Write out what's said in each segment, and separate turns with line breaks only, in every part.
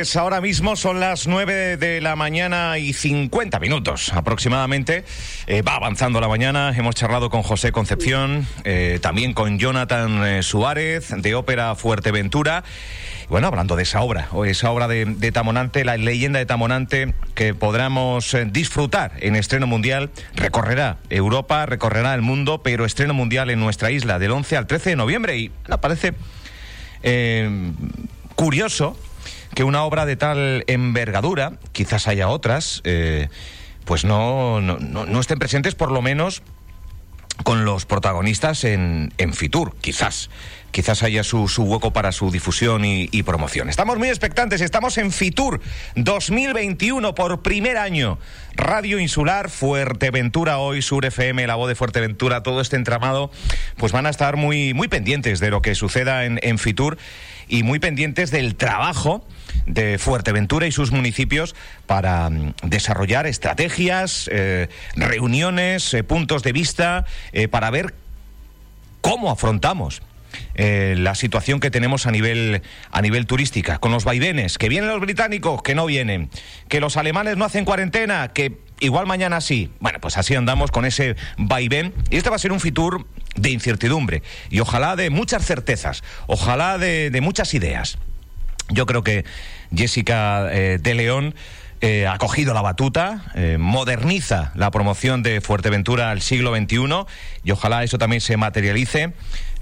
Pues ahora mismo son las 9 de la mañana y 50 minutos aproximadamente. Eh, va avanzando la mañana. Hemos charlado con José Concepción, eh, también con Jonathan eh, Suárez de Ópera Fuerteventura. Bueno, hablando de esa obra, o esa obra de, Tamonante, la leyenda de Tamonante, que podremos disfrutar en estreno mundial. Recorrerá Europa, recorrerá el mundo, pero estreno mundial en nuestra isla del 11 al 13 de noviembre. Y bueno, parece curioso que una obra de tal envergadura, quizás haya otras, eh, pues no, no, no, estén presentes por lo menos con los protagonistas en, en Fitur, quizás. Quizás haya su, su hueco para su difusión y, promoción. Estamos muy expectantes, estamos en Fitur 2021 por primer año. Radio Insular, Fuerteventura hoy, Sur FM, la voz de Fuerteventura, todo este entramado, pues van a estar muy, muy pendientes de lo que suceda en, en Fitur y muy pendientes del trabajo de Fuerteventura y sus municipios para mm, desarrollar estrategias, eh, reuniones, eh, puntos de vista, eh, para ver cómo afrontamos la situación que tenemos a nivel, a nivel turística, con los vaivenes, que vienen los británicos, que no vienen, que los alemanes no hacen cuarentena, que igual mañana sí. Bueno, pues así andamos con ese vaivén. Y este va a ser un Fitur de incertidumbre y ojalá de muchas certezas, ojalá de, muchas ideas. Yo creo que Jessica eh, de León eh, ha cogido la batuta, eh, moderniza la promoción de Fuerteventura al siglo XXI y ojalá eso también se materialice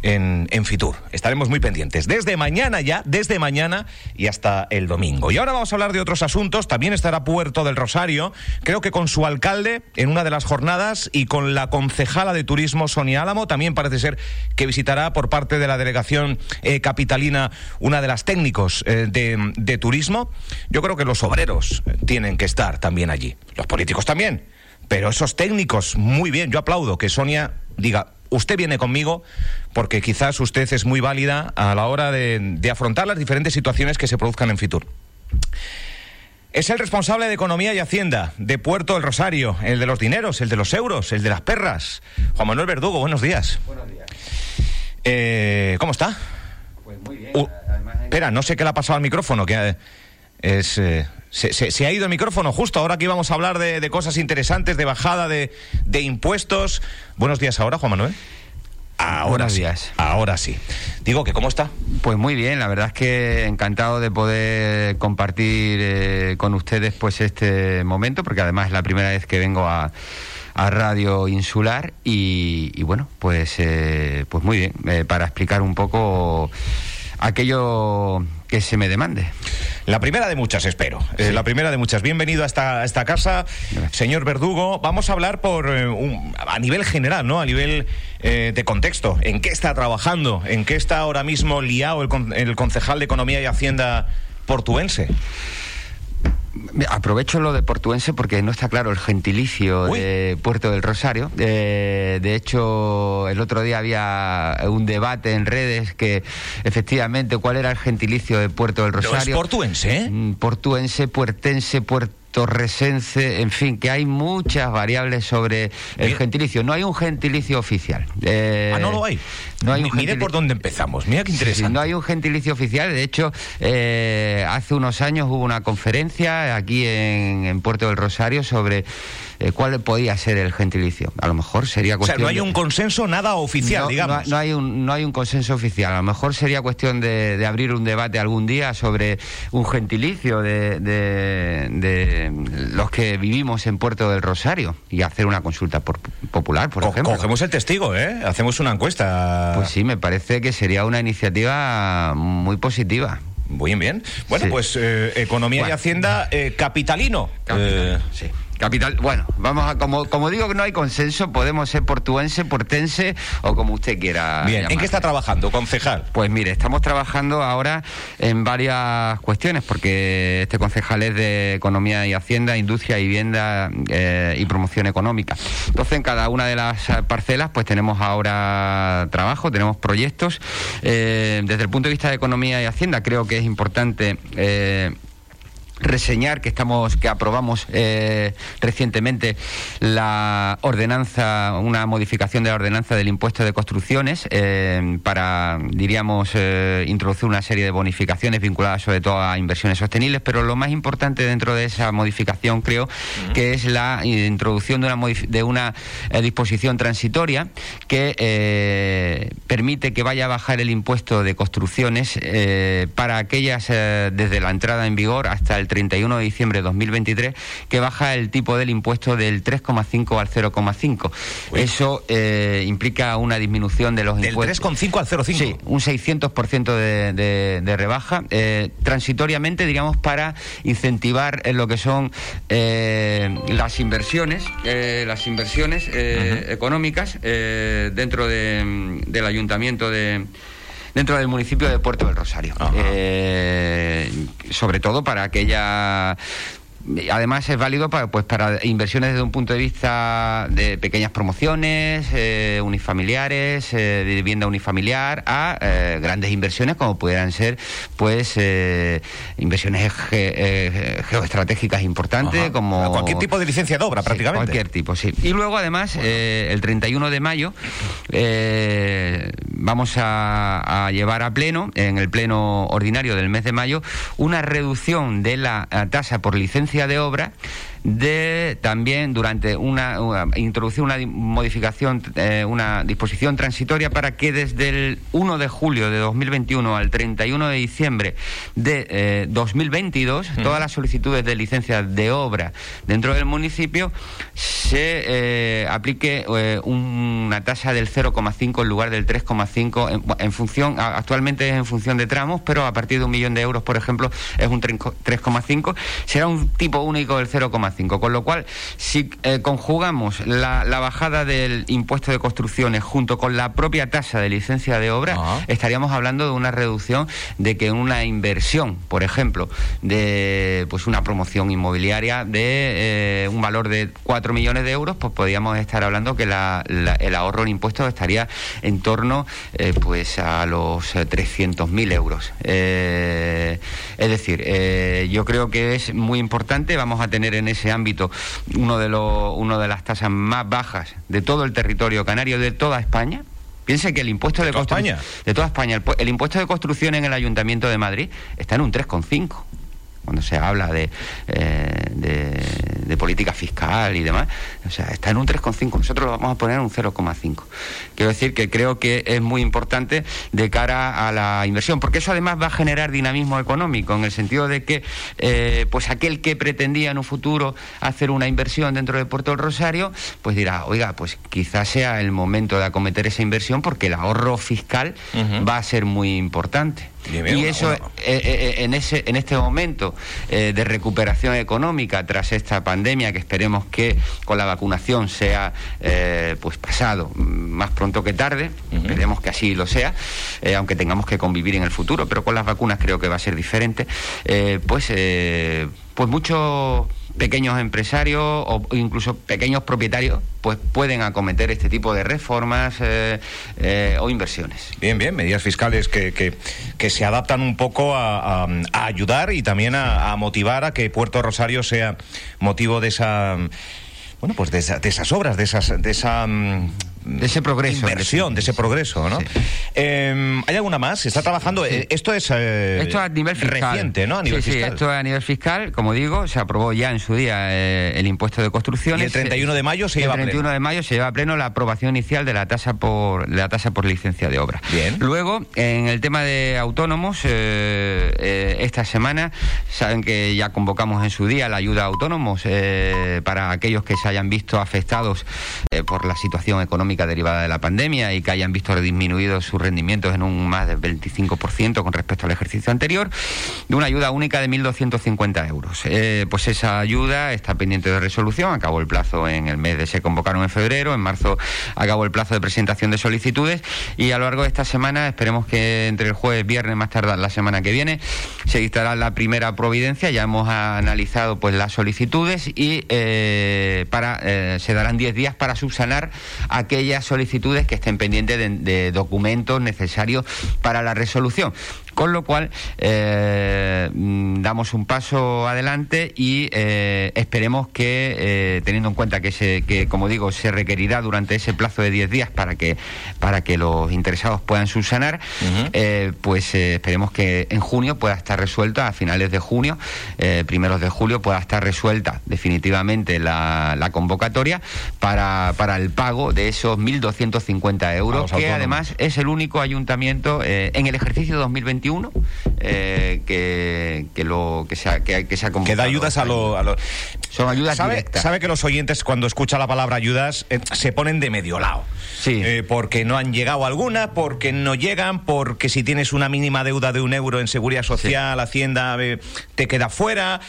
en, Fitur. Estaremos muy pendientes. Desde mañana ya, desde mañana y hasta el domingo. Y ahora vamos a hablar de otros asuntos. También estará Puerto del Rosario, creo que con su alcalde en una de las jornadas y con la concejala de turismo Sonia Álamo. También parece ser que visitará por parte de la delegación eh, capitalina una de las técnicos eh, de turismo. Yo creo que los obreros tienen que estar también allí. Los políticos también. Pero esos técnicos, muy bien, yo aplaudo que Sonia diga, usted viene conmigo porque quizás usted es muy válida a la hora de, de afrontar las diferentes situaciones que se produzcan en Fitur. Es el responsable de Economía y Hacienda de Puerto del Rosario, el de los dineros, el de los euros, el de las perras. Juan Manuel Verdugo, buenos días.
Buenos días.
Eh, ¿Cómo está?
Pues muy bien.
Uh, espera, no sé qué le ha pasado al micrófono, que es... Eh, se, se, se, ha ido el micrófono justo ahora que íbamos a hablar de, de cosas interesantes, de bajada de, de, impuestos. Buenos días ahora, Juan Manuel. Ahora
Buenos
sí,
días.
ahora sí. Digo que cómo está.
Pues muy bien, la verdad es que encantado de poder compartir eh, con ustedes pues este momento, porque además es la primera vez que vengo a, a Radio Insular y, y bueno, pues eh, pues muy bien, eh, para explicar un poco aquello que se me demande.
La primera de muchas, espero. Sí. Eh, la primera de muchas. Bienvenido a esta, a esta casa, Gracias. señor Verdugo. Vamos a hablar por eh, un, a nivel general, ¿no? A nivel eh, de contexto. ¿En qué está trabajando? ¿En qué está ahora mismo liado el, el concejal de Economía y Hacienda portuense?
Aprovecho lo de portuense porque no está claro el gentilicio Uy. de Puerto del Rosario. Eh, de hecho, el otro día había un debate en redes que efectivamente cuál era el gentilicio de Puerto del Rosario.
¿No es portuense? ¿eh?
Portuense, puertense, puerto torresense, en fin, que hay muchas variables sobre el gentilicio. No hay un gentilicio oficial.
Eh, ah, no lo hay.
No hay un
Mire por dónde empezamos. Mira qué interesante.
Sí, no hay un gentilicio oficial. De hecho, eh, hace unos años hubo una conferencia aquí en, en Puerto del Rosario sobre eh, cuál podía ser el gentilicio. A lo mejor sería cuestión.
O sea, no hay un consenso nada oficial,
no,
digamos.
No, no, hay un, no hay un consenso oficial. A lo mejor sería cuestión de, de abrir un debate algún día sobre un gentilicio de, de, de, los que vivimos en Puerto del Rosario y hacer una consulta por, popular, por
Co
ejemplo.
Cogemos el testigo, ¿eh? Hacemos una encuesta.
Pues sí, me parece que sería una iniciativa muy positiva.
Muy bien. Bueno, sí. pues eh, Economía bueno. y Hacienda eh, capitalino.
capitalino sí. Capital, bueno, vamos a, como, como digo que no hay consenso, podemos ser portuense, portense o como usted quiera.
Bien. ¿en qué está trabajando, concejal?
Pues mire, estamos trabajando ahora en varias cuestiones, porque este concejal es de Economía y Hacienda, Industria, Vivienda eh, y Promoción Económica. Entonces, en cada una de las parcelas, pues tenemos ahora trabajo, tenemos proyectos. Eh, desde el punto de vista de Economía y Hacienda, creo que es importante. Eh, reseñar que estamos que aprobamos eh, recientemente la ordenanza una modificación de la ordenanza del impuesto de construcciones eh, para diríamos eh, introducir una serie de bonificaciones vinculadas sobre todo a inversiones sostenibles pero lo más importante dentro de esa modificación creo que es la introducción de una de una disposición transitoria que permite que vaya a bajar el impuesto de construcciones para aquellas desde la entrada en vigor hasta el 31 de diciembre de 2023 que baja el tipo del impuesto del 3,5 al 0,5. Eso eh, implica una disminución de los impuestos.
Del 3,5 al 0,5.
Sí, un 600% de, de, rebaja, eh, transitoriamente, digamos, para incentivar en lo que son eh, las inversiones, las inversiones económicas dentro del ayuntamiento de dentro del municipio de Puerto del Rosario. Eh, sobre todo para aquella además es válido para, pues, para inversiones desde un punto de vista de pequeñas promociones, eh, unifamiliares, eh, de vivienda unifamiliar, a eh, grandes inversiones como pudieran ser pues inversiones geoestratégicas importantes, como...
cualquier tipo de licencia de obra, prácticamente.
Cualquier tipo, sí. Y luego, además, el 31 de mayo vamos a, a llevar a pleno, en el pleno ordinario del mes de mayo, una reducción de la tasa por licencia de obra de también durante una, introducir una modificación, eh, una disposición transitoria para que desde el 1 de julio de 2021 al 31 de diciembre de 2022 eh, todas las solicitudes de licencia de obra dentro del municipio se eh, aplique una tasa del 0,5 en lugar del 3,5 en, función actualmente es en función de tramos pero a partir de un millón de euros por ejemplo es un 3,5 será un tipo único del 0,5 con lo cual, si eh, conjugamos la, bajada del impuesto de construcciones junto con la propia tasa de licencia de obra, estaríamos hablando de una reducción de que una inversión, por ejemplo, de pues una promoción inmobiliaria de eh, un valor de 4 millones de euros, pues podríamos estar hablando que el ahorro en impuestos estaría en torno eh, pues a los 300.000 euros. es decir, yo creo que es muy importante, vamos a tener en ese ese ámbito uno de, los, uno de las tasas más bajas de todo el territorio canario, de toda España. Piense que el impuesto de,
de España.
De toda España. El, impuesto de construcción en el Ayuntamiento de Madrid está en un 3,5 cuando se habla de, eh, de, política fiscal y demás, o sea, está en un 3,5, nosotros lo vamos a poner en un 0,5. Quiero decir que creo que es muy importante de cara a la inversión, porque eso además va a generar dinamismo económico, en el sentido de que eh, pues aquel que pretendía en un futuro hacer una inversión dentro de Puerto del Rosario, pues dirá, oiga, pues quizás sea el momento de acometer esa inversión porque el ahorro fiscal va a ser muy importante y eso eh, eh, eh, en ese en este momento de recuperación económica tras esta pandemia que esperemos que con la vacunación sea pues pasado más pronto que tarde esperemos que así lo sea aunque tengamos que convivir en el futuro pero con las vacunas creo que va a ser diferente pues pues muchos pequeños empresarios o incluso pequeños propietarios pues pueden acometer este tipo de reformas eh, eh, o inversiones.
Bien, bien, medidas fiscales que, que, se adaptan un poco a, ayudar y también a, motivar a que Puerto Rosario sea motivo de esa bueno, pues de, esas obras, de esas, de esa mm,
de ese progreso.
Inversión, de ese progreso, ¿no? Em, ¿Hay alguna más? ¿Se está trabajando? Eh, esto es eh,
esto a nivel fiscal.
reciente, ¿no? A nivel
sí,
fiscal.
Sí, esto a nivel fiscal, como digo, se aprobó ya en su día eh, el impuesto de construcciones.
Y el 31 de mayo se lleva a pleno.
El 31 de mayo se lleva a pleno la aprobación inicial de la tasa por la tasa por licencia de obra.
Bien.
Luego, en el tema de autónomos, esta semana saben que ya convocamos en su día la ayuda a autónomos para aquellos que se hayan visto afectados por la situación económica derivada de la pandemia y que hayan visto disminuidos sus rendimientos en un más del 25% con respecto al ejercicio anterior, de una ayuda única de 1.250 euros. Eh, pues esa ayuda está pendiente de resolución, acabó el plazo en el mes de se convocaron en febrero, en marzo acabó el plazo de presentación de solicitudes y a lo largo de esta semana esperemos que entre el jueves, viernes, más tarde la semana que viene, se dictará la primera providencia, ya hemos analizado pues las solicitudes y eh, para eh, se darán 10 días para subsanar aquellas solicitudes que estén pendientes de, documentos necesarios para la resolución. Con lo cual, eh, mm, damos un paso adelante y eh, esperemos que, eh, teniendo en cuenta que, se, que, como digo, se requerirá durante ese plazo de 10 días para que, para que los interesados puedan subsanar, pues esperemos que en junio pueda estar resuelta, a finales de junio, primeros de julio, pueda estar resuelta definitivamente la, la convocatoria para, para el pago de esos 1.250 euros, que además es el único ayuntamiento en el ejercicio 2021 eh, que, que, lo, que, se ha, que, que se ha
Que da ayudas a los...
Son ayudas
¿Sabe,
directas.
Sabe que los oyentes cuando escuchan la palabra ayudas eh, se ponen de medio lado.
Sí.
Eh, porque no han llegado alguna, porque no llegan, porque si tienes una mínima deuda de un euro en seguridad social, sí. Hacienda te queda fuera.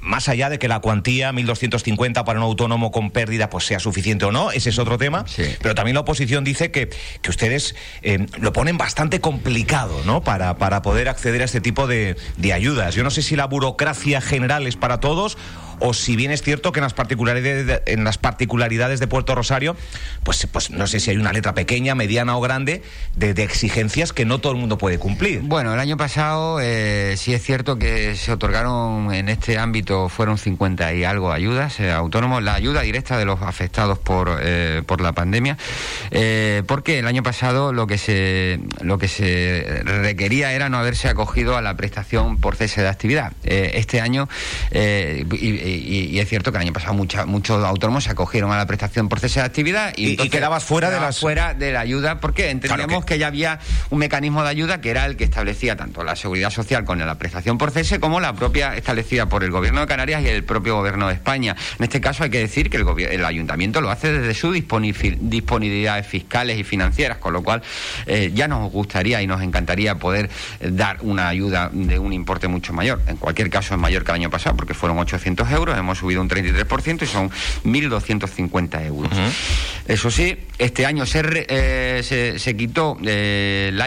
Más allá de que la cuantía, 1.250 para un autónomo con pérdida, pues sea suficiente o no, ese es otro tema.
Sí.
Pero también la oposición dice que, que ustedes lo ponen bastante complicado, ¿no? Para, para poder acceder a este tipo de, de ayudas. Yo no sé si la burocracia general es para todos o si bien es cierto que en las particularidades de, Puerto Rosario, pues, pues no sé si hay una letra pequeña, mediana o grande de, exigencias que no todo el mundo puede cumplir.
Bueno, el año pasado eh, sí es cierto que se otorgaron en este ámbito fueron 50 y algo ayudas eh, autónomos, la ayuda directa de los afectados por, eh, por la pandemia, eh, porque el año pasado lo que se lo que se requería era no haberse acogido a la prestación por cese de actividad. Este año y, y, es cierto que el año pasado mucha, muchos autónomos se acogieron a la prestación por cese de actividad
y, y quedabas fuera
quedabas
de las
fuera de la ayuda porque entendíamos
Claro
que...
que-
ya había un mecanismo de ayuda que era el que establecía tanto la seguridad social con la prestación por cese como la propia establecida por el gobierno de Canarias y el propio gobierno de España. En este caso hay que decir que el, el ayuntamiento lo hace desde sus disponibilidades fiscales y financieras, con lo cual eh, ya nos gustaría y nos encantaría poder eh, dar una ayuda de un importe mucho mayor. En cualquier caso es mayor que el año pasado porque fueron 800 euros, hemos subido un 33% y son 1.250 euros.
Ujú.
Eso sí, este año se, eh, se, se quitó eh, la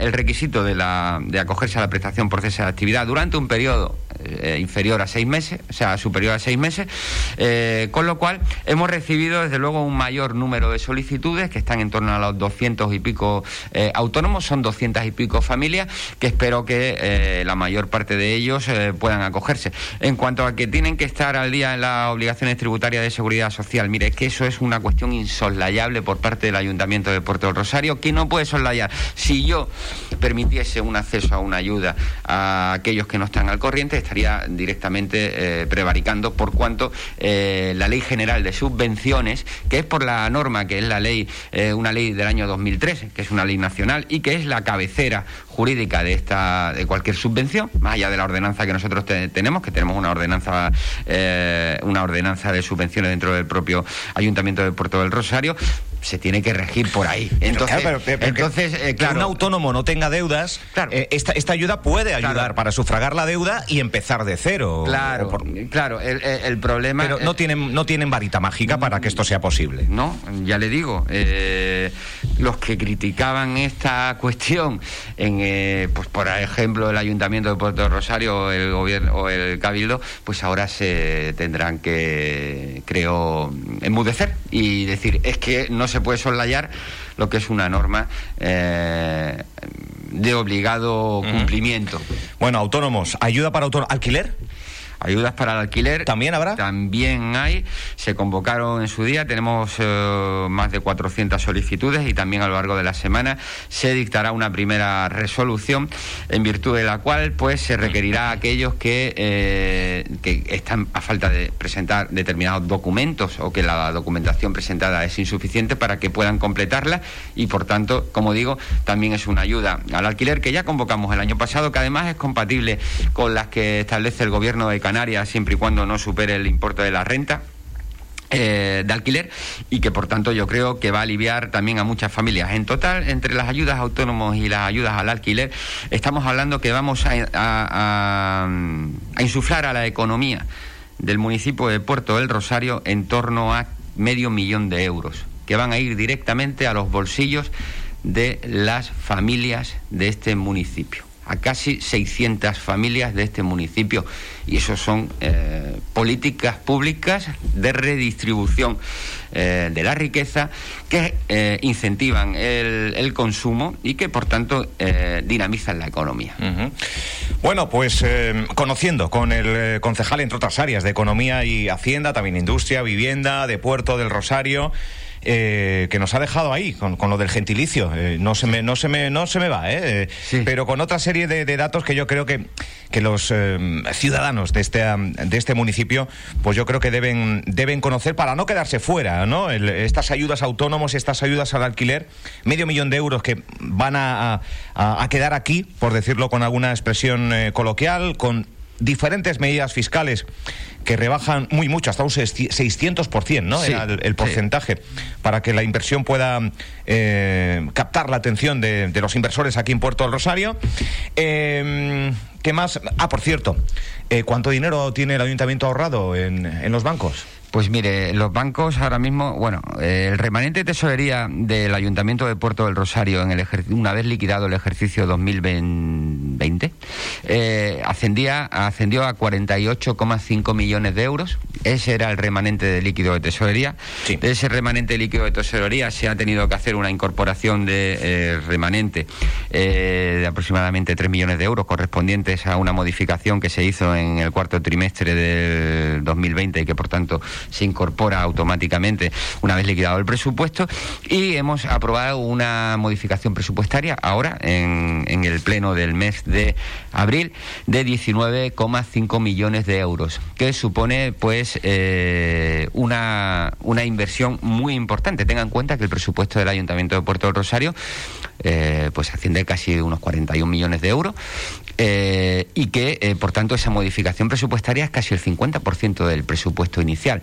el requisito de, la, de acogerse a la prestación por cese de actividad durante un periodo eh, inferior a seis meses, o sea, superior a seis meses, eh, con lo cual hemos recibido desde luego un mayor número de solicitudes que están en torno a los 200 y pico autónomos, son 200 y pico familias que espero que la mayor parte de ellos puedan acogerse. En cuanto a que tienen que estar al día en las obligaciones tributarias de seguridad social, mire, es que eso es una cuestión insoslayable por parte del Ayuntamiento de Puerto Rosario, que no puede soslayar. Si yo permitiese un acceso a una ayuda a aquellos que no están al corriente, estaría directamente eh, prevaricando por cuanto eh, la Ley General de Subvenciones, que es por la norma, que es la ley, eh, una ley del año 2013, que es una ley nacional y que es la cabecera jurídica de esta de cualquier subvención, más allá de la ordenanza que nosotros te- tenemos, que tenemos una ordenanza eh, una ordenanza de subvenciones dentro del propio Ayuntamiento de Puerto del Rosario, se tiene que regir por ahí. Entonces,
Claro, pero- pero- pero que-
entonces eh,
que
claro,
un autónomo no tenga deudas,
Claro.
eh, esta, esta ayuda puede ayudar
Claro.
para sufragar la deuda y empezar de cero.
claro,
por-
claro, el, el- el problema
pero no tienen, no tienen varita mágica para que esto sea posible.
No, ya le digo, eh, los que criticaban esta cuestión, en, eh, pues por ejemplo el Ayuntamiento de Puerto Rosario o el gobierno o el Cabildo, pues ahora se tendrán que, creo, enmudecer y decir es que no se puede soslayar lo que es una norma eh, de obligado cumplimiento.
Bueno, autónomos, ayuda para autónomos. ¿Alquiler?
Ayudas para el alquiler.
¿También habrá?
También hay. Se convocaron en su día. Tenemos eh, más de 400 solicitudes y también a lo largo de la semana se dictará una primera resolución en virtud de la cual pues se requerirá a aquellos que, eh, que están a falta de presentar determinados documentos o que la documentación presentada es insuficiente para que puedan completarla y por tanto, como digo, también es una ayuda al alquiler que ya convocamos el año pasado, que además es compatible con las que establece el gobierno de Canarias siempre y cuando no supere el importe de la renta eh, de alquiler y que por tanto yo creo que va a aliviar también a muchas familias. En total, entre las ayudas a autónomos y las ayudas al alquiler, estamos hablando que vamos a, a- insuflar a la economía del municipio de Puerto del Rosario en torno a medio millón de euros, que van a ir directamente a los bolsillos de las familias de este municipio. A casi 600 familias de este municipio. Y eso son eh, políticas públicas de redistribución eh, de la riqueza que eh, incentivan el, consumo y que, por tanto, dinamizan la economía.
Bueno, pues conociendo con el concejal, entre otras áreas, de Economía y Hacienda, también Industria, Vivienda, de Puerto del Rosario, eh, que nos ha dejado ahí con, lo del gentilicio. Eh, no se me, no se me, no se me va, ¿eh? Pero con otra serie de, datos que yo creo que, que los ciudadanos de este, de este municipio, pues yo creo que deben, deben conocer para no quedarse fuera, ¿no? estas ayudas autónomos, estas ayudas al alquiler, medio millón de euros que van a, a quedar aquí, por decirlo con alguna expresión coloquial, con diferentes medidas fiscales que rebajan muy mucho, hasta un 600%, ¿no? el, porcentaje, para que la inversión pueda eh, captar la atención de, los inversores aquí en Puerto del Rosario. Eh, ¿Qué más? Ah, por cierto, eh, ¿cuánto dinero tiene el ayuntamiento ahorrado en, en los bancos?
Pues mire, los bancos ahora mismo, bueno, el remanente de tesorería del Ayuntamiento de Puerto del Rosario, en el una vez liquidado el ejercicio 2020, eh, ascendía, ascendió a 48,5 millones de euros. Ese era el remanente de líquido de tesorería. De ese remanente líquido de tesorería se ha tenido que hacer una incorporación de eh, remanente eh, de aproximadamente 3 millones de euros correspondientes a una modificación que se hizo en el cuarto trimestre del 2020 y que por tanto se incorpora automáticamente una vez liquidado el presupuesto y hemos aprobado una modificación presupuestaria ahora en, el pleno del mes de abril de 19,5 millones de euros, que supone pues eh, una, una inversión muy importante. Tengan en cuenta que el presupuesto del Ayuntamiento de Puerto del Rosario eh, pues asciende casi unos 41 millones de euros eh, y que, por tanto, esa modificación presupuestaria es casi el 50% del presupuesto inicial.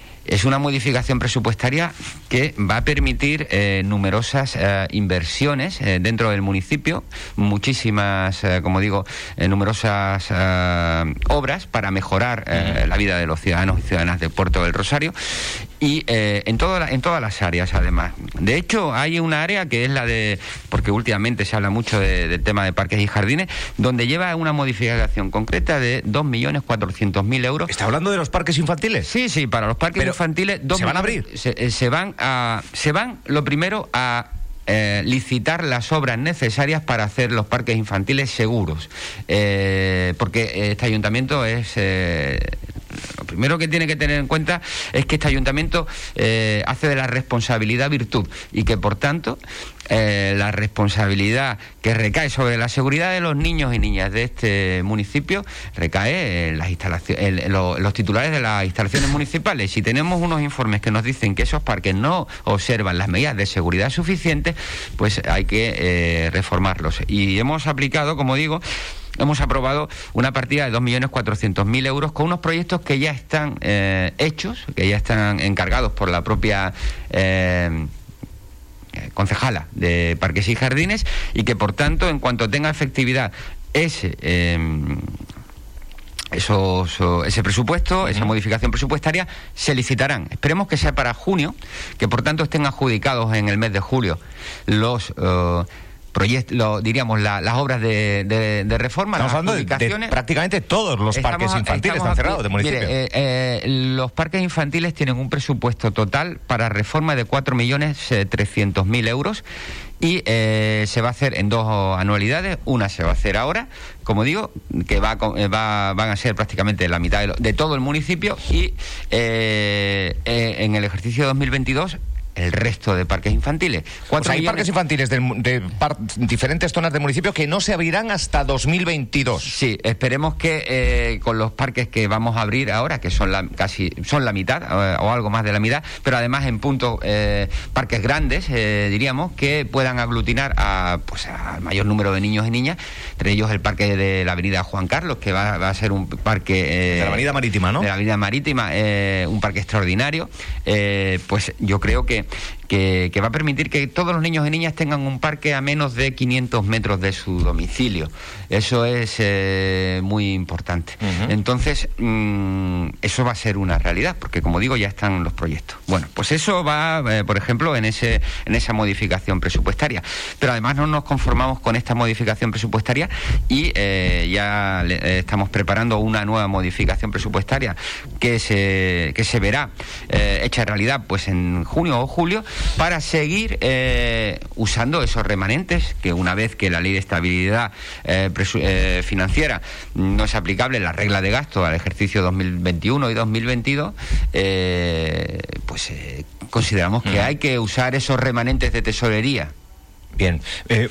Es una modificación presupuestaria que va a permitir eh, numerosas eh, inversiones eh, dentro del municipio, muchísimas, como digo, numerosas obras para mejorar la vida de los ciudadanos y ciudadanas del puerto del Rosario y en, todo, en todas las áreas además. De hecho, hay una área que es la de, porque últimamente se habla mucho del tema de parques y jardines, donde lleva una modificación concreta de 2.400.000 euros.
¿Está hablando de los parques infantiles?
Sí, sí, para los parques infantiles.
¿Se van a abrir?
Eh, se, van a. Se van, lo primero, a eh, licitar las obras necesarias para hacer los parques infantiles seguros. Eh, porque este ayuntamiento es. lo primero que tiene que tener en cuenta es que este ayuntamiento hace de la responsabilidad virtud y que, por tanto, eh, la responsabilidad que recae sobre la seguridad de los niños y niñas de este municipio recae en las instalaciones, los titulares de las instalaciones municipales. Si tenemos unos informes que nos dicen que esos parques no observan las medidas de seguridad suficientes, pues hay que eh, reformarlos. Y hemos aplicado, como digo, hemos aprobado una partida de 2.400.000 euros con unos proyectos que ya están eh, hechos, que ya están encargados por la propia eh, concejala de Parques y Jardines y que por tanto en cuanto tenga efectividad ese em, ese presupuesto, esa modificación presupuestaria, se licitarán. Esperemos que sea para junio, que por tanto estén adjudicados en el mes de julio los eh, proyectos, diríamos, las obras de, reforma,
Estamos hablando de, prácticamente todos los parques infantiles están cerrados de municipio.
Eh, eh, los parques infantiles tienen un presupuesto total para reforma de 4.300.000 euros y eh, se va a hacer en dos anualidades. Una se va a hacer ahora, como digo, que va, va van a ser prácticamente la mitad de, todo el municipio y en el ejercicio 2022 el resto de parques infantiles.
hay parques infantiles de, diferentes zonas del municipio que no se abrirán hasta 2022.
Sí, esperemos que eh, con los parques que vamos a abrir ahora, que son la, casi son la mitad eh, o algo más de la mitad, pero además en punto eh, parques grandes, diríamos, que puedan aglutinar a, pues, al mayor número de niños y niñas, entre ellos el parque de la Avenida Juan Carlos, que va, a ser un parque...
de la Avenida Marítima, ¿no?
De la Avenida Marítima, un parque extraordinario. pues yo creo que que, va a permitir que todos los niños y niñas tengan un parque a menos de 500 metros de su domicilio. Eso es eh, muy importante. Entonces, mm, eso va a ser una realidad, porque como digo, ya están los proyectos. Bueno, pues eso va, eh, por ejemplo, en, ese, en esa modificación presupuestaria. Pero además no nos conformamos con esta modificación presupuestaria y eh, ya estamos preparando una nueva modificación presupuestaria que se, que se verá hecha realidad pues en junio o julio para seguir eh, usando esos remanentes que una vez que la ley de estabilidad eh, eh, financiera no es aplicable la regla de gasto al ejercicio 2021 y 2022, pues consideramos que hay que usar esos remanentes de tesorería.
Bien,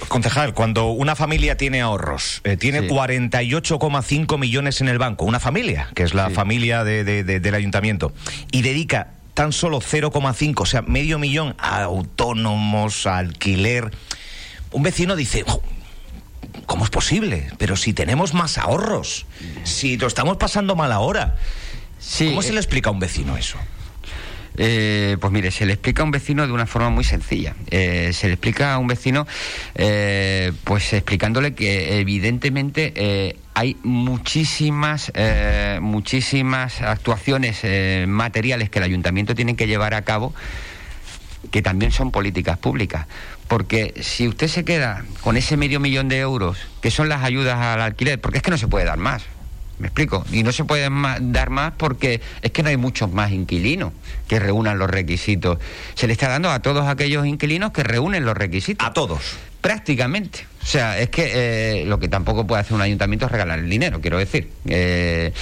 concejal, cuando una familia tiene ahorros, tiene 48,5 millones en el banco, una familia, que es la familia del ayuntamiento, y dedica tan solo 0,5, o sea, medio millón a autónomos, a alquiler. Un vecino dice, ¿cómo es posible? Pero si tenemos más ahorros, si lo estamos pasando mal ahora. ¿Cómo se le explica a un vecino eso?
Eh, pues mire, se le explica a un vecino de una forma muy sencilla. Eh, se le explica a un vecino, eh, pues explicándole que evidentemente hay muchísimas, muchísimas actuaciones materiales que el ayuntamiento tiene que llevar a cabo que también son políticas públicas. Porque si usted se queda con ese medio millón de euros, que son las ayudas al alquiler, porque es que no se puede dar más. ¿Me explico? Y no se puede dar más porque es que no hay muchos más inquilinos que reúnan los requisitos. Se le está dando a todos aquellos inquilinos que reúnen los requisitos.
A todos.
Prácticamente. O sea, es que eh, lo que tampoco puede hacer un ayuntamiento es regalar el dinero, quiero decir. Eh,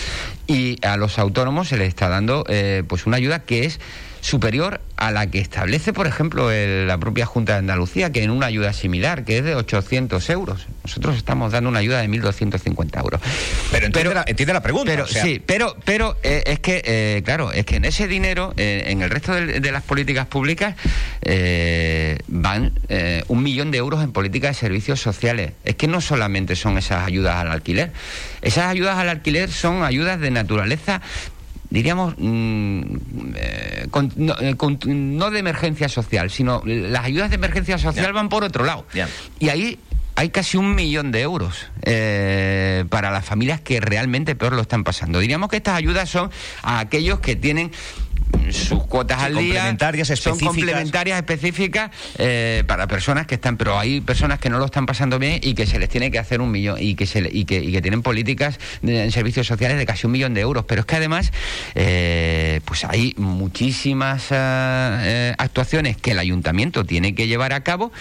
y a los autónomos se les está dando eh, pues una ayuda que es superior a la que establece, por ejemplo, la propia Junta de Andalucía, que en una ayuda similar, que es de 800 euros. Nosotros estamos dando una ayuda de 1.250 euros.
Pero entiende, la, pregunta.
Pero, Sí, pero, pero eh, es que, eh, claro, es que en ese dinero, eh, en el resto de, las políticas públicas, van un millón de euros en políticas de servicios sociales. Es que no solamente son esas ayudas al alquiler. Esas ayudas al alquiler son ayudas de naturaleza diríamos, mm, eh, eh, no, de emergencia social, sino las ayudas de emergencia social van por otro lado. Y ahí hay casi un millón de euros eh, para las familias que realmente peor lo están pasando. Diríamos que estas ayudas son a aquellos que tienen sus cuotas al
día complementarias específicas.
son complementarias específicas eh, para personas que están pero hay personas que no lo están pasando bien y que se les tiene que hacer un millón y que se y que, y que tienen políticas en servicios sociales de casi un millón de euros pero es que además eh, pues hay muchísimas eh, actuaciones que el ayuntamiento tiene que llevar a cabo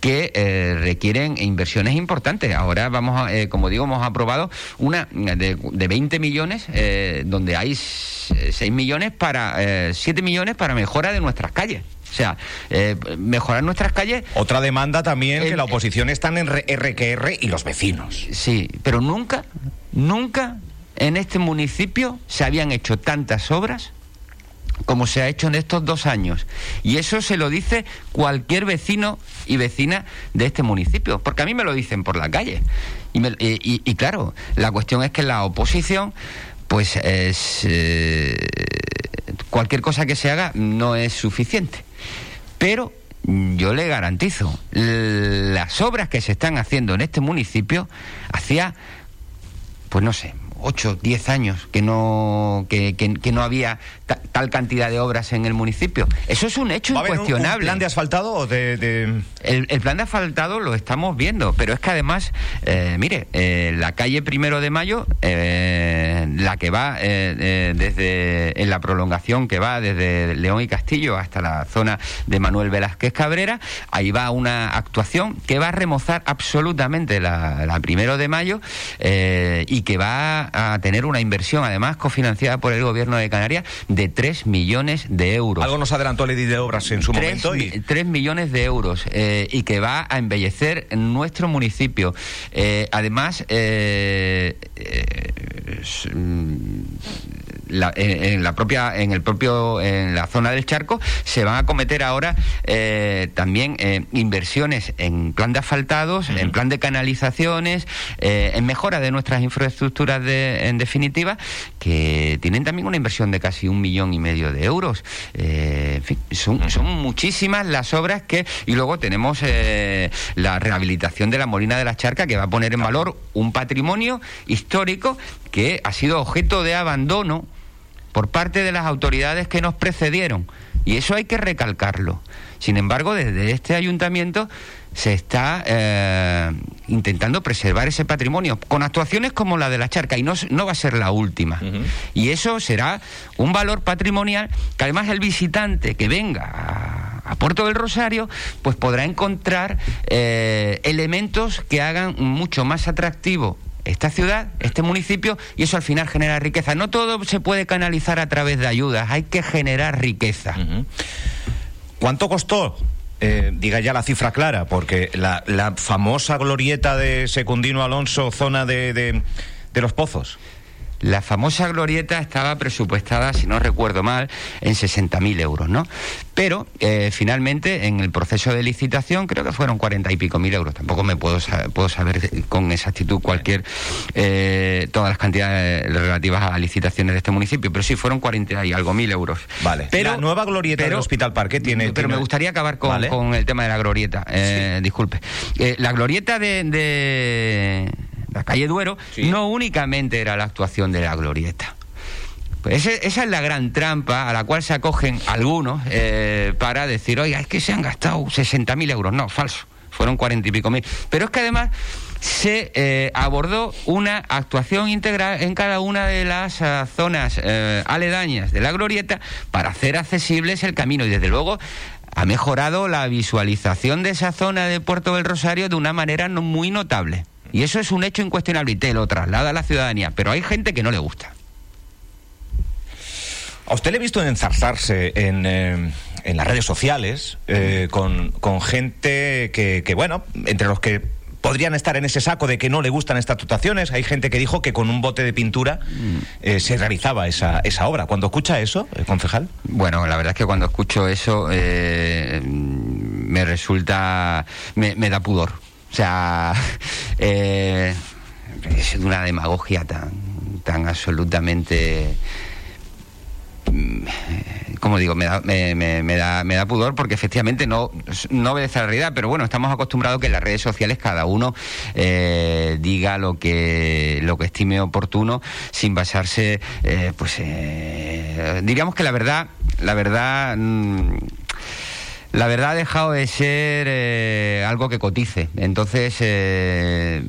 que requieren inversiones importantes ahora vamos a, como digo hemos aprobado una de, de 20 millones donde hay 6 millones para 7 eh, millones para mejora de nuestras calles. O sea, eh, mejorar nuestras calles.
Otra demanda también que la oposición están en RQR y los vecinos.
Sí, pero nunca, nunca en este municipio se habían hecho tantas obras como se ha hecho en estos dos años. Y eso se lo dice cualquier vecino y vecina de este municipio, porque a mí me lo dicen por la calle. Y, claro, la cuestión es que la oposición, pues es. Eh, cualquier cosa que se haga no es suficiente. Pero yo le garantizo, las obras que se están haciendo en este municipio hacía, pues no sé, 8, 10 años que no, que, que, no había tal cantidad de obras en el municipio. Eso es un hecho incuestionable. ¿El
plan de asfaltado o de...?
El, plan de asfaltado lo estamos viendo, pero es que además, eh, mire, eh, la calle Primero de Mayo, eh, la que va desde, en la prolongación que va desde León y Castillo hasta la zona de Manuel Velázquez Cabrera, ahí va una actuación que va a remozar absolutamente la, la Primero de Mayo y que va a tener una inversión, además cofinanciada por el gobierno de Canarias, de 3 millones de euros.
Algo nos adelantó Lady de Obras en su momento.
Y... 3 millones de euros eh, y que va a embellecer nuestro municipio. Eh, además, eh, en, la propia, en el propio, en la zona del charco, se van a cometer ahora eh, también eh, inversiones en plan de asfaltados, en plan de canalizaciones, en mejora de nuestras infraestructuras de, en definitiva, que tienen también una inversión de casi un millón y medio de euros. en fin, son, son muchísimas las obras que, y luego tenemos la rehabilitación de la Molina de la Charca, que va a poner en valor un patrimonio histórico que ha sido objeto de abandono por parte de las autoridades que nos precedieron. Y eso hay que recalcarlo. Sin embargo, desde este ayuntamiento se está eh, intentando preservar ese patrimonio con actuaciones como la de la charca y no, no va a ser la última. Y eso será un valor patrimonial que además el visitante que venga a, Puerto del Rosario pues podrá encontrar eh, elementos que hagan mucho más atractivo esta ciudad, este municipio, y eso al final genera riqueza. No todo se puede canalizar a través de ayudas, hay que generar riqueza.
¿Cuánto costó? Eh, diga ya la cifra clara, porque la, famosa glorieta de Secundino Alonso, zona de, de los pozos.
La famosa glorieta estaba presupuestada, si no recuerdo mal, en 60.000 euros, ¿no? Pero eh, finalmente, en el proceso de licitación, creo que fueron 40 y pico mil euros. Tampoco me puedo, puedo saber con exactitud cualquier, eh, todas las cantidades relativas a licitaciones de este municipio, pero sí fueron 40 y algo mil euros.
Vale. Pero, la nueva glorieta del Hospital Parque tiene.
Pero me gustaría acabar con, el tema de la glorieta. Eh, disculpe. la glorieta de la calle Duero, no únicamente era la actuación de la glorieta. Pues esa es la gran trampa a la cual se acogen algunos eh, para decir, oiga, es que se han gastado 60.000 euros. No, falso, fueron 40 y pico mil. Pero es que además se eh, abordó una actuación integral en cada una de las ah, zonas eh, aledañas de la glorieta para hacer accesibles el camino y desde luego ha mejorado la visualización de esa zona de Puerto del Rosario de una manera no muy notable. Y eso es un hecho incuestionable y te lo traslada a la ciudadanía, pero hay gente que no le gusta.
A usted le he visto enzarzarse en, eh, en las redes sociales eh, con, gente que, que, bueno, entre los que podrían estar en ese saco de que no le gustan estas dotaciones. Hay gente que dijo que con un bote de pintura mm. eh, se realizaba esa, esa obra. ¿Cuando escucha eso, concejal?
Bueno, la verdad es que cuando escucho eso me resulta, me, me da pudor. O sea, eh, es una demagogia tan, tan absolutamente mm, como digo, me da, me, da, me da pudor porque efectivamente no, no obedece a la realidad, pero bueno, estamos acostumbrados que en las redes sociales cada uno eh, diga lo que, lo que estime oportuno sin basarse, eh, pues diríamos que la verdad, la verdad... Mm, la verdad ha dejado de ser eh, algo que cotice. Entonces, eh,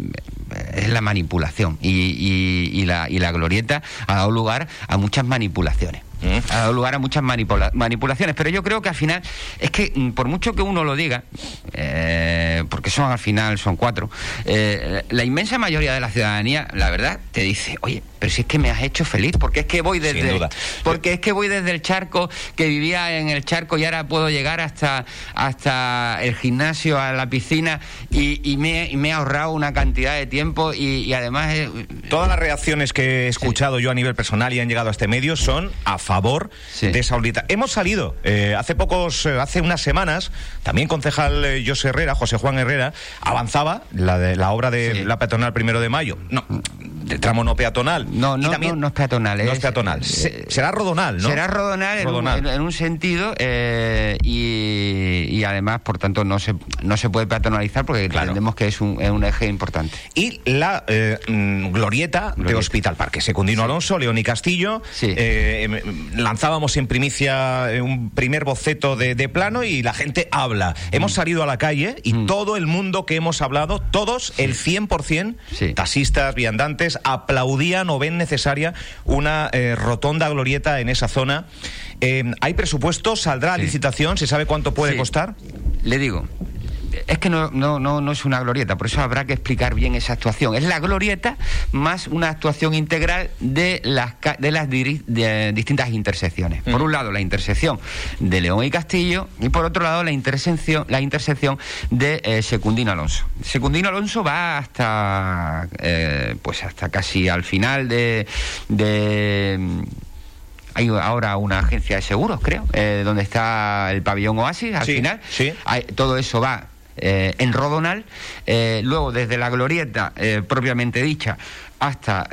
es la manipulación. y, la, y la glorieta ha dado lugar a muchas manipulaciones. Ha dado lugar a muchas manipulaciones, pero yo creo que al final es que mm, por mucho que uno lo diga, eh, porque son al final son cuatro, la inmensa mayoría de la ciudadanía, la verdad, te dice, oye, pero si es que me has hecho feliz, porque es que voy desde porque es que voy desde el charco que vivía en el charco y ahora puedo llegar hasta hasta el gimnasio, a la piscina y, me, he ahorrado una cantidad de tiempo y, además eh,
todas las reacciones que he escuchado yo a nivel personal y han llegado a este medio son a favor de esa audita. Hemos salido eh, hace pocos, eh, hace unas semanas, también concejal José Herrera, José Juan Herrera, avanzaba la de la obra de la peatonal primero de mayo. No, del tramo no peatonal.
No, no, no, es peatonal.
No es, peatonal. Será rodonal, ¿no?
Será rodonal, En, un, sentido eh, y, además, por tanto, no se, no se puede peatonalizar porque entendemos que es un, eje importante.
Y la eh, mm, glorieta, de Hospital Parque. Secundino Alonso, León y Castillo. lanzábamos en primicia un primer boceto de, plano y la gente habla. Hemos mm. salido a la calle y mm. todo el mundo que hemos hablado, todos, el 100%, taxistas, viandantes, aplaudían o ven necesaria una eh, rotonda glorieta en esa zona. Eh, ¿Hay presupuesto? ¿Saldrá a licitación? ¿Se sabe cuánto puede costar?
Le digo, es que no, no, no, no, es una glorieta, por eso habrá que explicar bien esa actuación. Es la glorieta más una actuación integral de las, de las distintas intersecciones. Por mm. un lado, la intersección de León y Castillo, y por otro lado, la intersección, la intersección de eh, Secundino Alonso. Secundino Alonso va hasta, eh, pues hasta casi al final de hay ahora una agencia de seguros, creo, eh, donde está el pabellón Oasis al final.
Sí.
todo eso va eh, en Rodonal. Eh, luego, desde la glorieta propiamente dicha hasta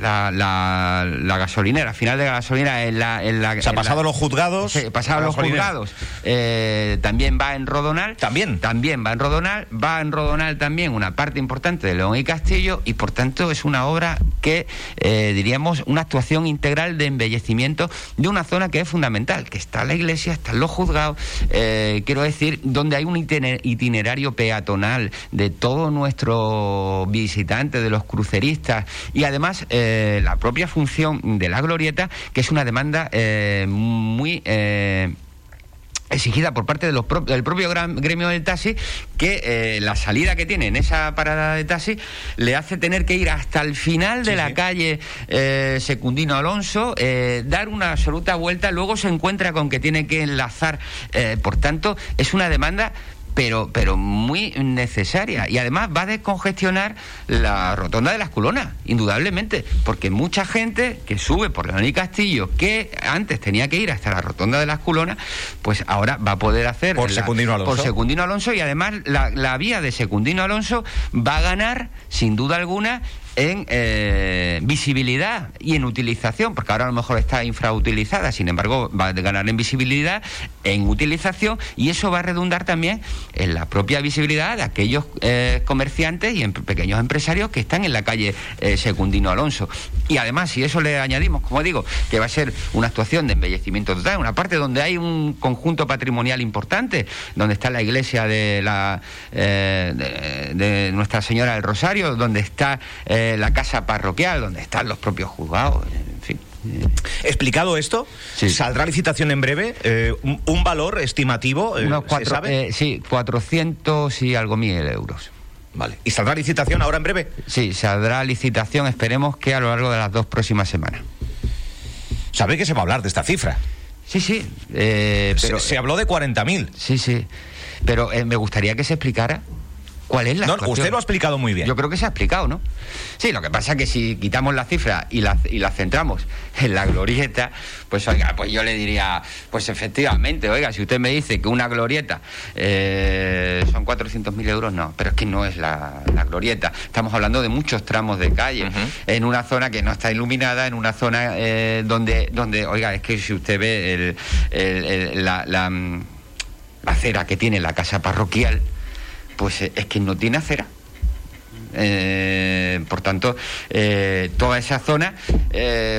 la, la, gasolinera, final de la gasolinera en la... En la
ha pasado los juzgados.
Sí, pasado los juzgados. Eh, también va en Rodonal.
También.
También va en Rodonal. Va en Rodonal también una parte importante de León y Castillo y por tanto es una obra que eh, diríamos una actuación integral de embellecimiento de una zona que es fundamental, que está la iglesia, están los juzgados, eh, quiero decir, donde hay un itinerario peatonal de todos nuestros visitantes, de los cruceristas y además eh, la propia función de la glorieta, que es una demanda eh, muy eh, exigida por parte de los del propio gremio del taxi que la salida que tiene en esa parada de taxi le hace tener que ir hasta el final de la calle Secundino Alonso, dar una absoluta vuelta, luego se encuentra con que tiene que enlazar, por tanto es una demanda pero, pero muy necesaria. Y además va a descongestionar la rotonda de las culonas, indudablemente, porque mucha gente que sube por León y Castillo, que antes tenía que ir hasta la rotonda de las culonas, pues ahora va a poder hacer...
Por Secundino Alonso.
Por Secundino Alonso y además la, la vía de Secundino Alonso va a ganar, sin duda alguna, en eh, visibilidad y en utilización, porque ahora a lo mejor está infrautilizada, sin embargo va a ganar en visibilidad, en utilización, y eso va a redundar también en la propia visibilidad de aquellos eh, comerciantes y en pequeños empresarios que están en la calle eh, Secundino Alonso. Y además, si eso le añadimos, como digo, que va a ser una actuación de embellecimiento total, una parte donde hay un conjunto patrimonial importante, donde está la iglesia de, la, de, Nuestra Señora del Rosario, donde está la casa parroquial, donde están los propios juzgados, en fin.
Explicado esto, ¿saldrá licitación en breve? Eh, un, valor estimativo?
Eh, cuatro, eh, sí, 400 y algo mil euros.
Vale. ¿Y saldrá licitación ahora en breve?
Sí, saldrá licitación, esperemos que a lo largo de las dos próximas semanas.
¿Sabe que se va a hablar de esta cifra?
Sí, sí.
pero, se, habló de 40.000.
Sí, sí. Pero me gustaría que se explicara ¿Cuál es la
no, Usted lo ha explicado muy bien.
Yo creo que se ha explicado, ¿no? Sí, lo que pasa es que si quitamos la cifra y la, y la centramos en la glorieta, pues oiga, pues yo le diría, pues efectivamente, oiga, si usted me dice que una glorieta eh, son 400.000 euros, no, pero es que no es la, glorieta. Estamos hablando de muchos tramos de calle, en una zona que no está iluminada, en una zona eh, donde, donde, oiga, es que si usted ve el, la, la acera que tiene la casa parroquial, pues eh, es que no tiene acera. Eh, por tanto, eh, toda esa zona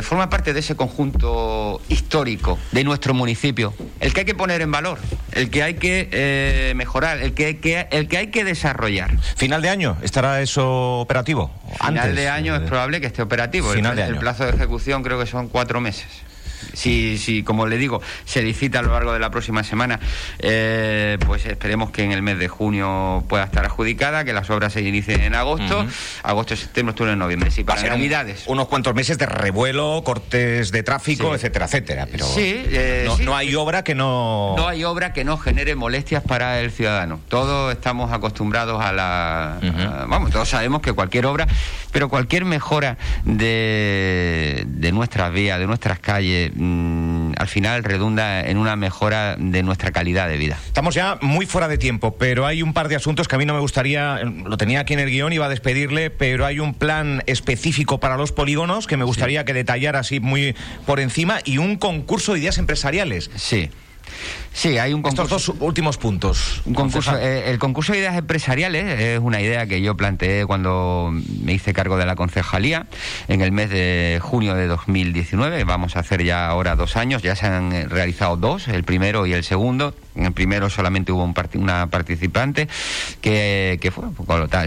forma parte de ese conjunto histórico de nuestro municipio, el que hay que poner en valor, el que hay que mejorar, el que, el que hay que desarrollar.
¿Final de año estará eso operativo?
Final de año es probable que esté operativo. el plazo de ejecución creo que son cuatro meses si, si como le digo, se licita a lo largo de la próxima semana, eh, pues esperemos que en el mes de junio pueda estar adjudicada, que las obras se inicien en agosto, agosto, septiembre, octubre, noviembre. Sí, para Navidades.
unos cuantos meses de revuelo, cortes de tráfico, etcétera, etcétera. Pero
sí,
eh, no, hay obra que no.
No hay obra que no genere molestias para el ciudadano. Todos estamos acostumbrados a la. vamos, todos sabemos que cualquier obra, pero cualquier mejora de, de nuestras vías, de nuestras calles, Mm, al final redunda en una mejora de nuestra calidad de vida.
Estamos ya muy fuera de tiempo, pero hay un par de asuntos que a mí no me gustaría, lo tenía aquí en el guion, iba a despedirle, pero hay un plan específico para los polígonos que me gustaría que detallara así muy por encima y un concurso de ideas empresariales.
Sí. Sí, hay un concurso.
Estos dos últimos puntos.
Un concurso, eh, el concurso de ideas empresariales es una idea que yo planteé cuando me hice cargo de la concejalía en el mes de junio de 2019. Vamos a hacer ya ahora dos años. Ya se han realizado dos, el primero y el segundo. En el primero solamente hubo un una participante que, que fue,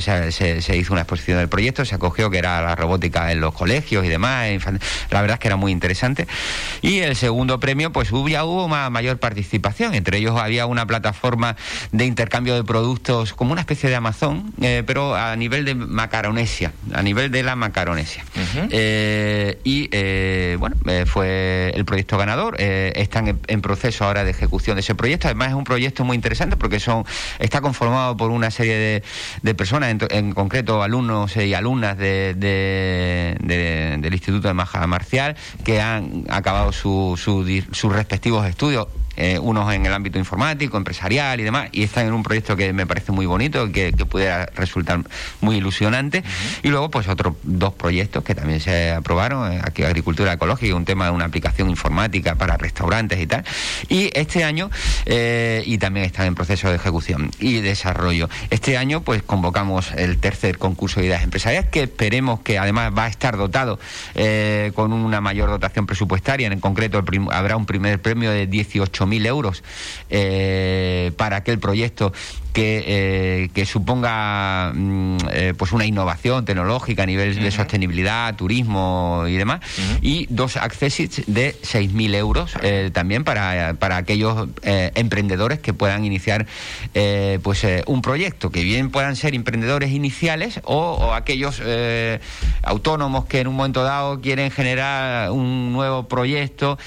se, se, hizo una exposición del proyecto, se acogió que era la robótica en los colegios y demás. La verdad es que era muy interesante. Y el segundo premio, pues hubo, ya hubo mayor participación Entre ellos había una plataforma de intercambio de productos como una especie de Amazon, eh, pero a nivel de Macaronesia, a nivel de la Macaronesia. Eh, y eh, bueno, fue el proyecto ganador. están en, proceso ahora de ejecución de ese proyecto. Además es un proyecto muy interesante porque son está conformado por una serie de, personas, en, concreto alumnos y alumnas de, del Instituto de Maja Marcial, que han acabado sus respectivos estudios eh, unos en el ámbito informático, empresarial y demás, y están en un proyecto que me parece muy bonito, que, que pudiera resultar muy ilusionante. Y luego, pues otros dos proyectos que también se aprobaron, eh, aquí agricultura ecológica, un tema de una aplicación informática para restaurantes y tal. Y este año, eh, y también están en proceso de ejecución y desarrollo. Este año, pues convocamos el tercer concurso de ideas empresariales, que esperemos que además va a estar dotado con una mayor dotación presupuestaria. En concreto, habrá un primer premio de 18 mil euros eh, para aquel proyecto que, eh, suponga mm, eh, pues una innovación tecnológica a nivel de sostenibilidad, turismo y demás, y dos accesits de 6.000 euros también para, para aquellos emprendedores que puedan iniciar pues un proyecto, que bien puedan ser emprendedores iniciales o, o aquellos autónomos que en un momento dado quieren generar un nuevo proyecto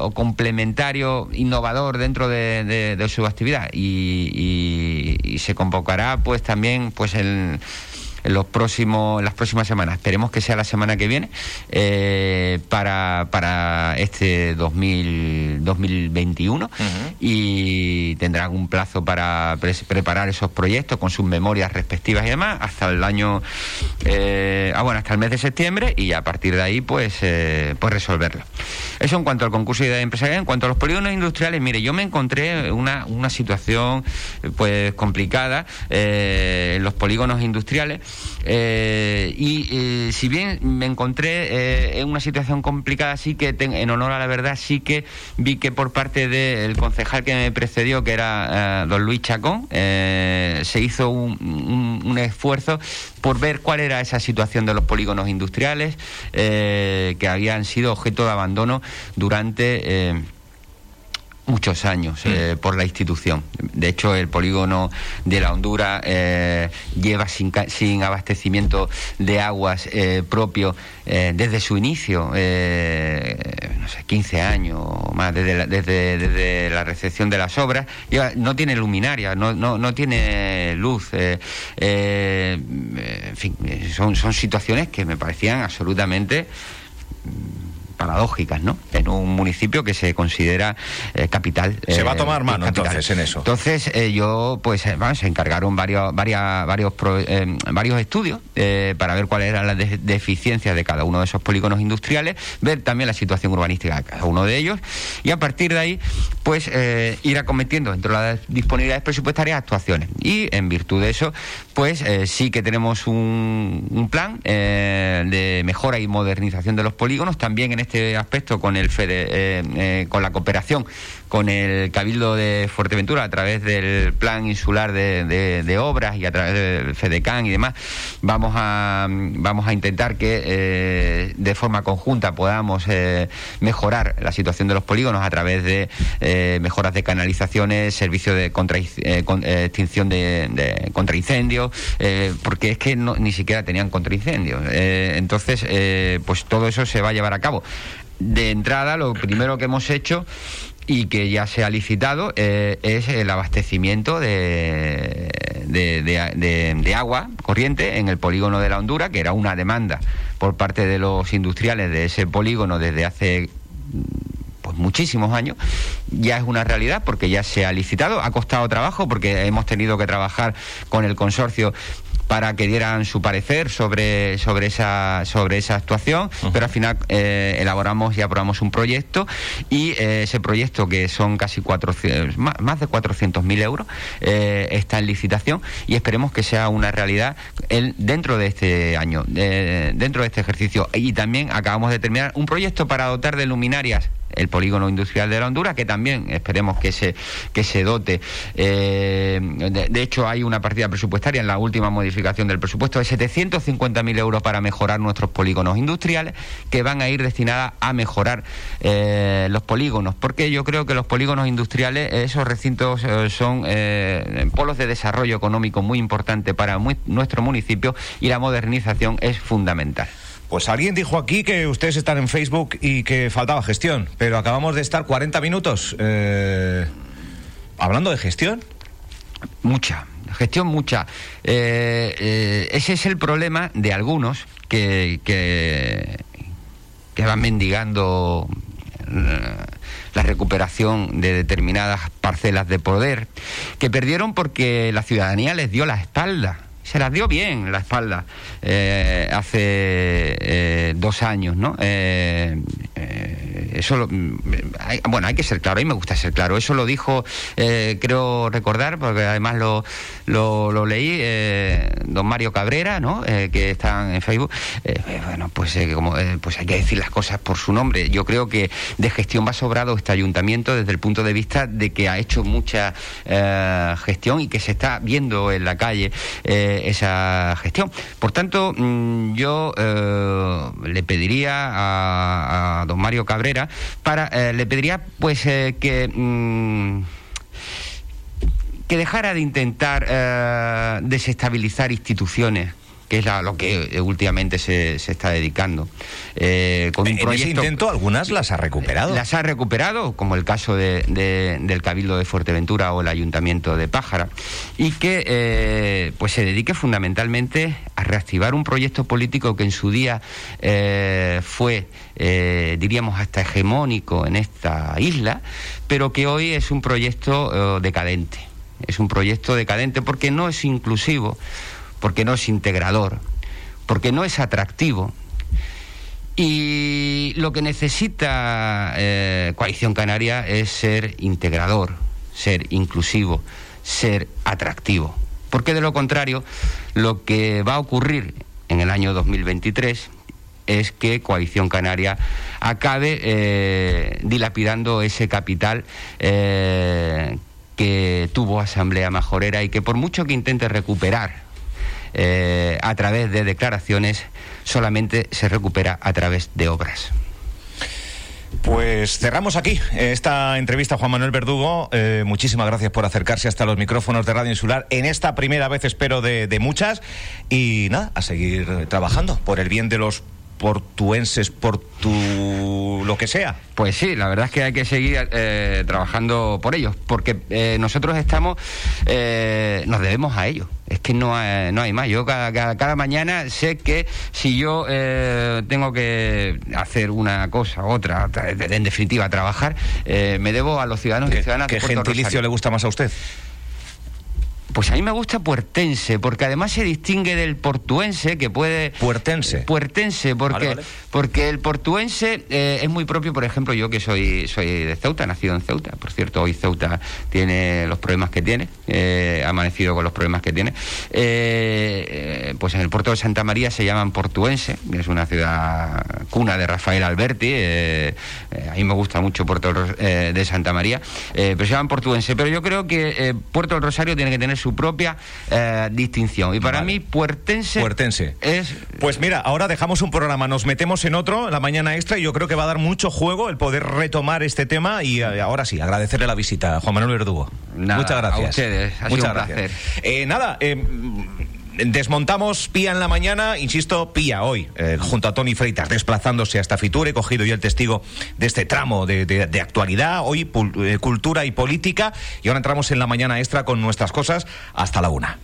o complementario innovador dentro de, su actividad. Y, se convocará pues también pues el en los próximos, las próximas semanas. Esperemos que sea la semana que viene eh, para, para este 2000, 2021 y tendrán un plazo para preparar esos proyectos con sus memorias respectivas y demás hasta el año, eh, ah, bueno, hasta el mes de septiembre y a partir de ahí pues, eh, pues resolverlo. Eso en cuanto al concurso de idea empresarial. En cuanto a los polígonos industriales, mire, yo me encontré una, una situación pues complicada en los polígonos industriales eh, y eh, si bien me encontré eh, en una situación complicada, sí que en honor a la verdad, sí que vi que por parte del concejal que me precedió, que era don Luis Chacón, se hizo un, un, esfuerzo por ver cuál era esa situación de los polígonos industriales que habían sido objeto de abandono durante muchos años mm. eh, por la institución. De hecho, el polígono de la Honduras eh, lleva sin, sin, abastecimiento de aguas eh, propio desde su inicio, no sé, 15 años o más, desde la, desde, la recepción de las obras. no tiene luminaria, no, no, no tiene luz. en fin, son, son situaciones que me parecían absolutamente paradójicas, ¿no? En un municipio que se considera eh, capital.
Se va a tomar eh, mano entonces en eso.
Entonces eh, yo, pues, se encargaron varios, varias, varios, varios estudios para ver cuáles eran las deficiencias de cada uno de esos polígonos industriales, ver también la situación urbanística de cada uno de ellos y a partir de ahí, pues, ir acometiendo dentro de las disponibilidades presupuestarias actuaciones. Y en virtud de eso, pues, sí que tenemos un, un plan de mejora y modernización de los polígonos, también en este este aspecto con el FEDE, eh, eh, con la cooperación con el Cabildo de Fuerteventura a través del Plan Insular de, Obras y a través del FEDECAN y demás, vamos a, vamos a intentar que de forma conjunta podamos mejorar la situación de los polígonos a través de mejoras de canalizaciones, servicios de contra, extinción de, contra incendios, porque es que no, ni siquiera tenían contra incendios. entonces, pues todo eso se va a llevar a cabo de entrada, lo primero que hemos hecho y que ya se ha licitado eh, es el abastecimiento de, de, agua corriente en el polígono de la Hondura, que era una demanda por parte de los industriales de ese polígono desde hace pues muchísimos años, ya es una realidad porque ya se ha licitado, ha costado trabajo porque hemos tenido que trabajar con el consorcio para que dieran su parecer sobre, sobre, esa, sobre esa actuación, pero al final eh, elaboramos y aprobamos un proyecto y eh, ese proyecto, que son casi 400, más, de 400.000 euros, eh, está en licitación y esperemos que sea una realidad el, dentro de este año, dentro de este ejercicio. Y también acabamos de terminar un proyecto para dotar de luminarias el polígono industrial de la Honduras, que también esperemos que se, que se dote. de, de, hecho, hay una partida presupuestaria en la última modificación del presupuesto de 750.000 euros para mejorar nuestros polígonos industriales, que van a ir destinadas a mejorar los polígonos, porque yo creo que los polígonos industriales, esos recintos son polos de desarrollo económico muy importante para nuestro municipio y la modernización es fundamental.
Pues alguien dijo aquí que ustedes están en Facebook y que faltaba gestión, pero acabamos de estar 40 minutos eh, hablando de gestión.
Mucha, gestión mucha. Eh, eh, ese es el problema de algunos que, que, que van mendigando la recuperación de determinadas parcelas de poder, que perdieron porque la ciudadanía les dio la espalda se las dio bien la espalda eh, hace eh, dos años, ¿no? Eh, eso, bueno, hay que ser claro, a mí me gusta ser claro. Eso lo dijo, creo recordar, porque además lo, lo, leí, don Mario Cabrera, ¿no? que está en Facebook. bueno, pues, como, pues hay que decir las cosas por su nombre. Yo creo que de gestión va sobrado este ayuntamiento desde el punto de vista de que ha hecho mucha gestión y que se está viendo en la calle esa gestión. Por tanto, mm, yo eh, le pediría a, don Mario Cabrera eh, le pediría pues eh, que mm, que dejara de intentar desestabilizar instituciones que es lo que eh, últimamente se, se está dedicando.
Eh, con un en proyecto, ese intento algunas las ha recuperado.
Las ha recuperado, como el caso de, del Cabildo de Fuerteventura o el Ayuntamiento de Pájara, y que eh, pues se dedique fundamentalmente a reactivar un proyecto político que en su día fue, diríamos, hasta hegemónico en esta isla, pero que hoy es un proyecto decadente. Es un proyecto decadente porque no es inclusivo porque no es integrador, porque no es atractivo. Y lo que necesita eh, Coalición Canaria es ser integrador, ser inclusivo, ser atractivo. Porque de lo contrario, lo que va a ocurrir en el año 2023 es que Coalición Canaria acabe eh, dilapidando ese capital eh, que tuvo Asamblea Majorera y que por mucho que intente recuperar eh, a través de declaraciones, solamente se recupera a través de obras.
Pues cerramos aquí esta entrevista Juan Manuel Verdugo. Eh, muchísimas gracias por acercarse hasta los micrófonos de Radio Insular en esta primera vez, espero, de muchas. Y nada, a seguir trabajando por el bien de los portuenses, por tu lo que sea.
Pues sí, la verdad es que hay que seguir eh, trabajando por ellos, porque eh, nosotros estamos, eh, nos debemos a ellos. Es que no hay, no hay más. Yo cada, cada, mañana sé que si yo tengo que hacer una cosa, otra, en definitiva trabajar, me debo a los ciudadanos y ciudadanas.
¿Qué gentilicio le gusta más a usted?
Pues a mí me gusta puertense, porque además se distingue del portuense, que puede...
Puertense.
Puertense, porque, porque el portuense eh, es muy propio, por ejemplo, yo que soy, soy de Ceuta, nacido en Ceuta, por cierto, hoy Ceuta tiene los problemas que tiene, eh, ha amanecido con los problemas que tiene, eh, pues en el puerto de Santa María se llaman portuense, es una ciudad cuna de Rafael Alberti, a mí me gusta mucho Puerto de Santa María, pero se llaman portuense, pero yo creo que Puerto del Rosario tiene que tener su propia eh, distinción. Y para mí, puertense,
puertense es... Pues mira, ahora dejamos un programa, nos metemos en otro, la mañana extra, y yo creo que va a dar mucho juego el poder retomar este tema y eh, ahora sí, agradecerle la visita a Juan Manuel Verdugo. Muchas gracias.
A ustedes, ha Muchas gracias.
Eh, nada, desmontamos Pía en la mañana, insisto, Pía hoy, eh, junto a Tony Freitas, desplazándose hasta Fiture, he cogido yo el testigo de este tramo de, actualidad, hoy eh, cultura y política, y ahora entramos en la mañana extra con nuestras cosas hasta la una.